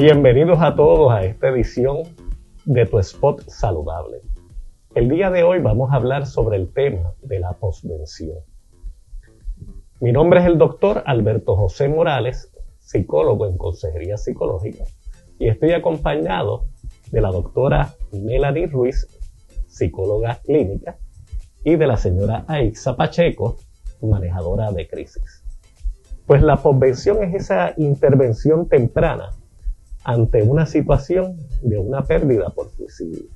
Bienvenidos a todos a esta edición de Tu Spot Saludable. El día de hoy vamos a hablar sobre el tema de la posvención. Mi nombre es el doctor Alberto José Morales, psicólogo en consejería psicológica, y estoy acompañado de la doctora Melanie Ruiz, psicóloga clínica, y de la señora Aixa Pacheco, manejadora de crisis. Pues la posvención es esa intervención temprana ante una situación de una pérdida por suicidio.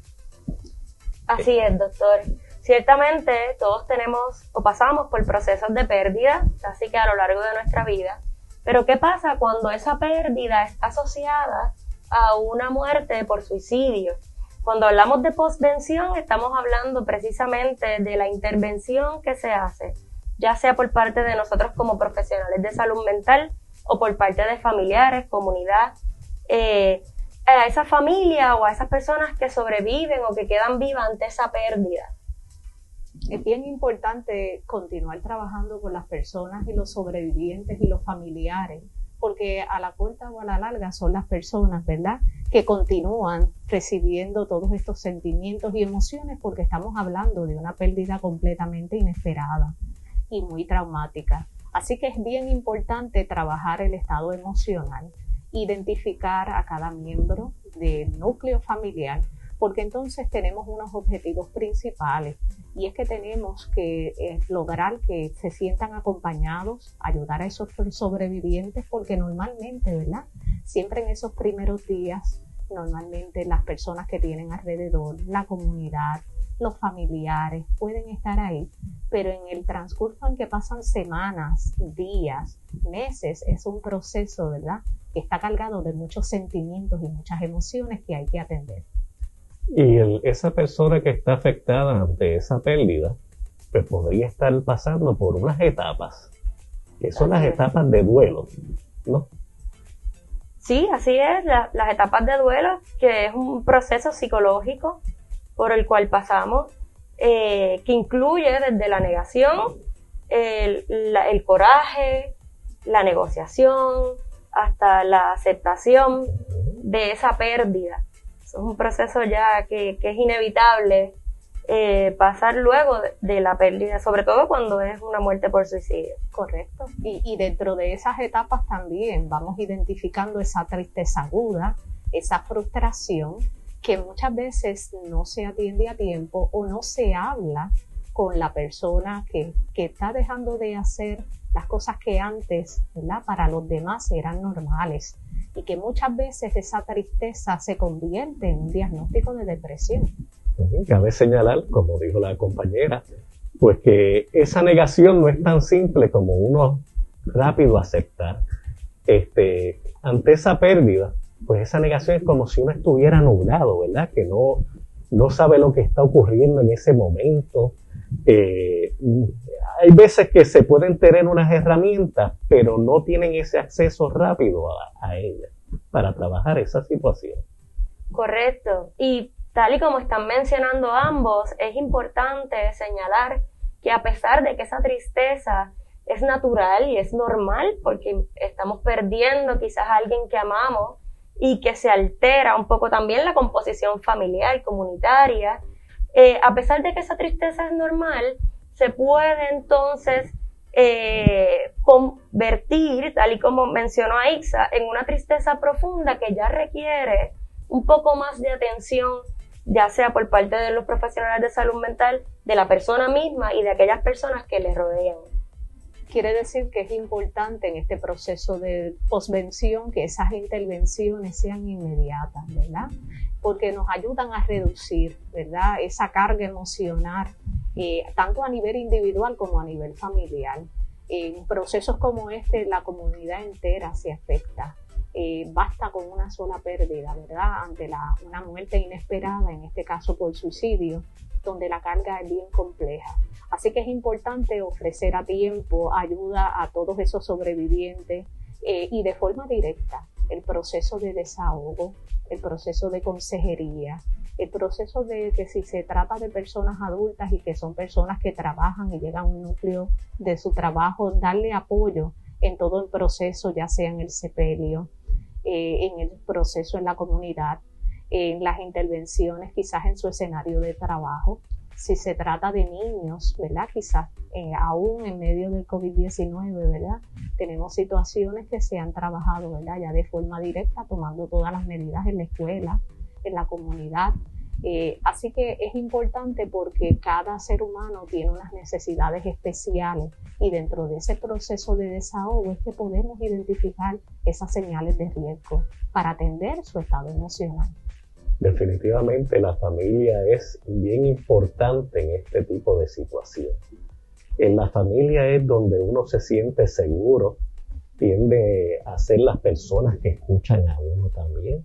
Así es, doctor. Ciertamente todos tenemos o pasamos por procesos de pérdida, así que a lo largo de nuestra vida. Pero ¿qué pasa cuando esa pérdida está asociada a una muerte por suicidio? Cuando hablamos de postvención estamos hablando precisamente de la intervención que se hace, ya sea por parte de nosotros como profesionales de salud mental o por parte de familiares, comunidad, eh, a esa familia o a esas personas que sobreviven o que quedan vivas ante esa pérdida. Es bien importante continuar trabajando con las personas y los sobrevivientes y los familiares, porque a la corta o a la larga son las personas, ¿verdad?, que continúan recibiendo todos estos sentimientos y emociones porque estamos hablando de una pérdida completamente inesperada y muy traumática. Así que es bien importante trabajar el estado emocional identificar a cada miembro del núcleo familiar, porque entonces tenemos unos objetivos principales y es que tenemos que eh, lograr que se sientan acompañados, ayudar a esos sobrevivientes, porque normalmente, ¿verdad? Siempre en esos primeros días, normalmente las personas que tienen alrededor, la comunidad, los familiares pueden estar ahí, pero en el transcurso en que pasan semanas, días, meses, es un proceso, ¿verdad? que está cargado de muchos sentimientos y muchas emociones que hay que atender. Y esa persona que está afectada ante esa pérdida, pues podría estar pasando por unas etapas, que son las etapas de duelo, ¿no? Sí, así es, las etapas de duelo, que es un proceso psicológico por el cual pasamos, eh, que incluye desde la negación, el coraje, la negociación, hasta la aceptación de esa pérdida. es un proceso ya que, es inevitable eh, pasar luego de, la pérdida, sobre todo cuando es una muerte por suicidio. Correcto. Y, y dentro de esas etapas también vamos identificando esa tristeza aguda, esa frustración que muchas veces no se atiende a tiempo o no se habla con la persona que, que está dejando de hacer las cosas que antes, ¿verdad? Para los demás eran normales y que muchas veces esa tristeza se convierte en un diagnóstico de depresión. Cabe señalar, como dijo la compañera, pues que esa negación no es tan simple como uno rápido aceptar. Este, ante esa pérdida, pues esa negación es como si uno estuviera nublado, ¿verdad? Que no, no sabe lo que está ocurriendo en ese momento. Eh, hay veces que se pueden tener unas herramientas, pero no tienen ese acceso rápido a, ellas para trabajar esa situación. Correcto. Y tal y como están mencionando ambos, es importante señalar que a pesar de que esa tristeza es natural y es normal, porque estamos perdiendo quizás a alguien que amamos y que se altera un poco también la composición familiar, comunitaria, eh, a pesar de que esa tristeza es normal, se puede entonces eh, convertir, tal y como mencionó Aixa, en una tristeza profunda que ya requiere un poco más de atención, ya sea por parte de los profesionales de salud mental, de la persona misma y de aquellas personas que le rodean. Quiere decir que es importante en este proceso de posvención que esas intervenciones sean inmediatas, ¿verdad? Porque nos ayudan a reducir, ¿verdad? Esa carga emocional eh, tanto a nivel individual como a nivel familiar. En procesos como este, la comunidad entera se afecta. Eh, basta con una sola pérdida, ¿verdad? Ante una muerte inesperada, en este caso por suicidio, donde la carga es bien compleja. Así que es importante ofrecer a tiempo ayuda a todos esos sobrevivientes eh, y de forma directa el proceso de desahogo, el proceso de consejería, el proceso de que si se trata de personas adultas y que son personas que trabajan y llegan a un núcleo de su trabajo, darle apoyo en todo el proceso, ya sea en el sepelio, eh, en el proceso en la comunidad, en las intervenciones quizás en su escenario de trabajo. Si se trata de niños, ¿verdad? Quizás eh, aún en medio del COVID-19, ¿verdad? Tenemos situaciones que se han trabajado, ¿verdad? Ya de forma directa, tomando todas las medidas en la escuela, en la comunidad, eh, así que es importante porque cada ser humano tiene unas necesidades especiales y dentro de ese proceso de desahogo es que podemos identificar esas señales de riesgo para atender su estado emocional. Definitivamente la familia es bien importante en este tipo de situación. En la familia es donde uno se siente seguro, tiende a ser las personas que escuchan a uno también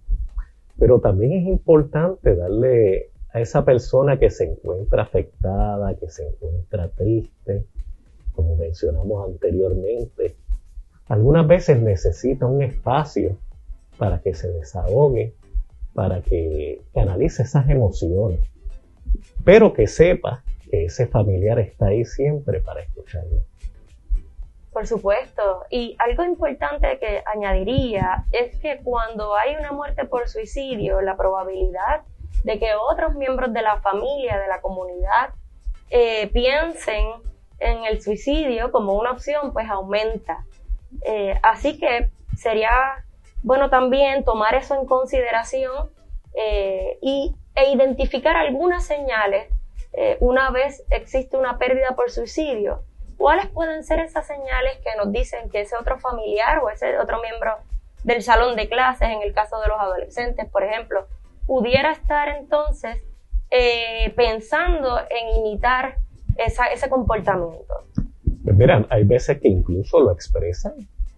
pero también es importante darle a esa persona que se encuentra afectada, que se encuentra triste, como mencionamos anteriormente, algunas veces necesita un espacio para que se desahogue, para que canalice esas emociones, pero que sepa que ese familiar está ahí siempre para escucharlo. Por supuesto. Y algo importante que añadiría es que cuando hay una muerte por suicidio, la probabilidad de que otros miembros de la familia, de la comunidad, eh, piensen en el suicidio como una opción, pues aumenta. Eh, así que sería bueno también tomar eso en consideración eh, y, e identificar algunas señales una vez existe una pérdida por suicidio ¿Cuáles pueden ser esas señales que nos dicen que ese otro familiar o ese otro miembro del salón de clases, en el caso de los adolescentes, por ejemplo, pudiera estar entonces eh, pensando en imitar ese comportamiento? Pues mira, hay veces que incluso lo expresan.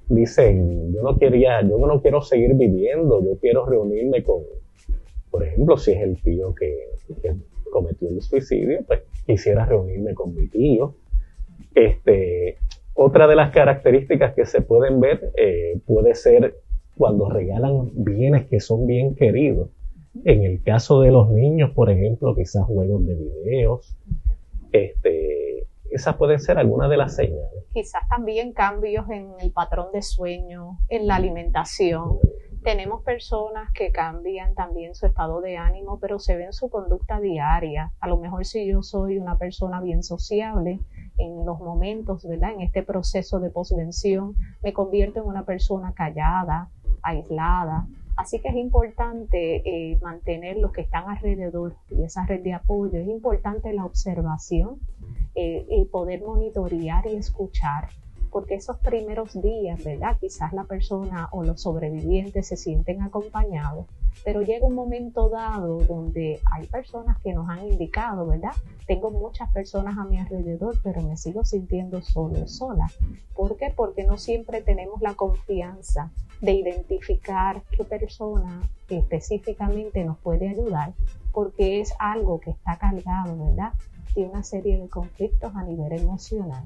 Dicen, yo no quería, yo no quiero seguir viviendo, yo quiero reunirme con, por ejemplo, si es el tío que, cometió el suicidio, pues quisiera reunirme con mi tío este, otra de las características que se pueden ver eh, puede ser cuando regalan bienes que son bien queridos. En el caso de los niños, por ejemplo, quizás juegos de videos. Este, esas pueden ser algunas de las señales. Quizás también cambios en el patrón de sueño, en la alimentación. Tenemos personas que cambian también su estado de ánimo, pero se ven su conducta diaria. A lo mejor si yo soy una persona bien sociable, en los momentos, ¿verdad? En este proceso de posvención, me convierto en una persona callada, aislada. Así que es importante eh, mantener los que están alrededor y esa red de apoyo. Es importante la observación eh, y poder monitorear y escuchar porque esos primeros días, ¿verdad? Quizás la persona o los sobrevivientes se sienten acompañados, pero llega un momento dado donde hay personas que nos han indicado, ¿verdad? Tengo muchas personas a mi alrededor, pero me sigo sintiendo solo, sola. ¿Por qué? Porque no siempre tenemos la confianza de identificar qué persona específicamente nos puede ayudar, porque es algo que está cargado, ¿verdad? De una serie de conflictos a nivel emocional.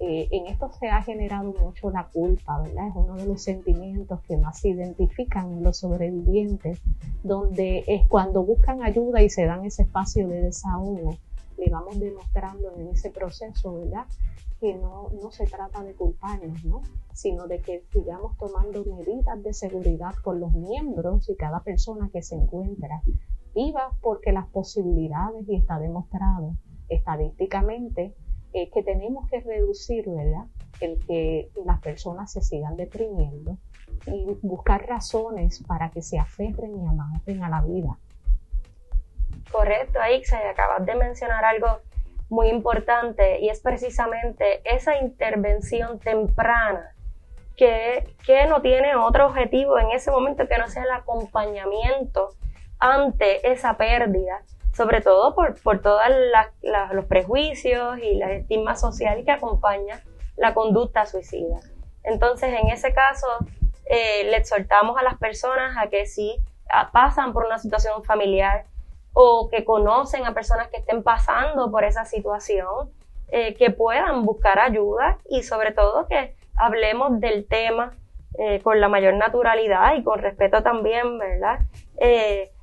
Eh, en esto se ha generado mucho la culpa, ¿verdad? Es uno de los sentimientos que más se identifican en los sobrevivientes, donde es cuando buscan ayuda y se dan ese espacio de desahogo, le vamos demostrando en ese proceso, ¿verdad? Que no, no se trata de culparnos, ¿no? Sino de que sigamos tomando medidas de seguridad con los miembros y cada persona que se encuentra viva porque las posibilidades, y está demostrado estadísticamente, eh, que tenemos que reducir, ¿verdad? El que las personas se sigan deprimiendo y buscar razones para que se aferren y amanten a la vida. Correcto, Aixa, y acabas de mencionar algo muy importante y es precisamente esa intervención temprana que, que, no tiene otro objetivo en ese momento que no sea el acompañamiento ante esa pérdida sobre todo por, por todos los prejuicios y la estigma social que acompaña la conducta suicida. Entonces, en ese caso, eh, le exhortamos a las personas a que si pasan por una situación familiar o que conocen a personas que estén pasando por esa situación, eh, que puedan buscar ayuda y sobre todo que hablemos del tema eh, con la mayor naturalidad y con respeto también, ¿verdad?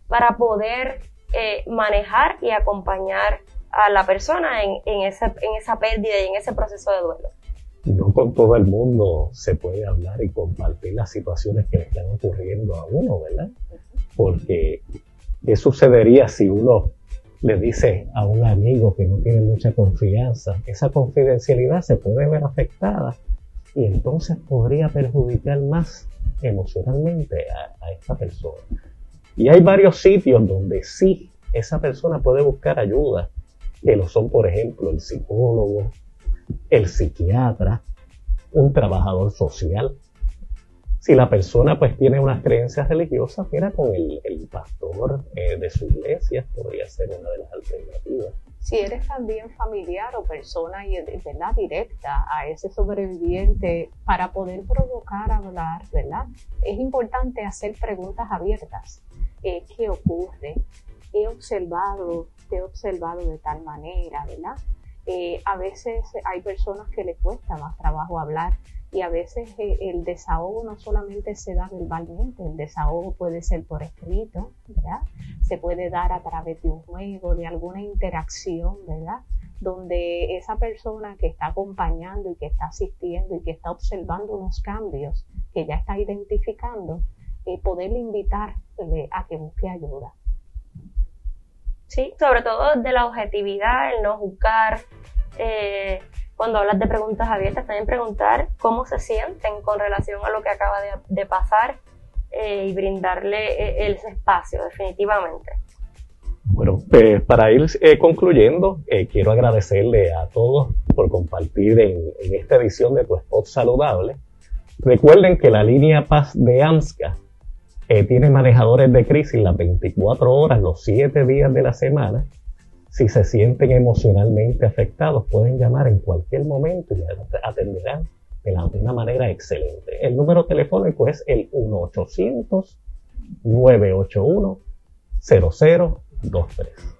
para poder eh, manejar y acompañar a la persona en, ese, en esa pérdida y en ese proceso de duelo. no con todo el mundo se puede hablar y compartir las situaciones que le están ocurriendo a uno, ¿verdad? Porque, ¿qué sucedería si uno le dice a un amigo que no tiene mucha confianza? Esa confidencialidad se puede ver afectada y entonces podría perjudicar más emocionalmente a, a esta persona. Y hay varios sitios donde sí esa persona puede buscar ayuda, que lo son, por ejemplo, el psicólogo, el psiquiatra, un trabajador social. Si la persona pues tiene unas creencias religiosas, mira con el, pastor eh, de su iglesia, podría ser una de las alternativas. Si eres también familiar o persona ¿verdad? directa a ese sobreviviente para poder provocar hablar, ¿verdad? Es importante hacer preguntas abiertas. Eh, ¿Qué ocurre? He observado, te he observado de tal manera, ¿verdad? Eh, a veces hay personas que les cuesta más trabajo hablar y a veces eh, el desahogo no solamente se da verbalmente, el desahogo puede ser por escrito, ¿verdad? Se puede dar a través de un juego, de alguna interacción, ¿verdad? Donde esa persona que está acompañando y que está asistiendo y que está observando unos cambios que ya está identificando, eh, poderle invitar a que busque ayuda. Sí, sobre todo de la objetividad, el no juzgar. Eh, cuando hablas de preguntas abiertas, también preguntar cómo se sienten con relación a lo que acaba de, pasar eh, y brindarle ese espacio, definitivamente. Bueno, pues para ir eh, concluyendo, quiero agradecerle a todos por compartir en, en, esta edición de Tu Spot Saludable. Recuerden que la línea Paz de AMSCA eh, tiene manejadores de crisis las 24 horas, los 7 días de la semana. Si se sienten emocionalmente afectados, pueden llamar en cualquier momento y atenderán de, una manera excelente. El número telefónico es el 1-800-981-0023.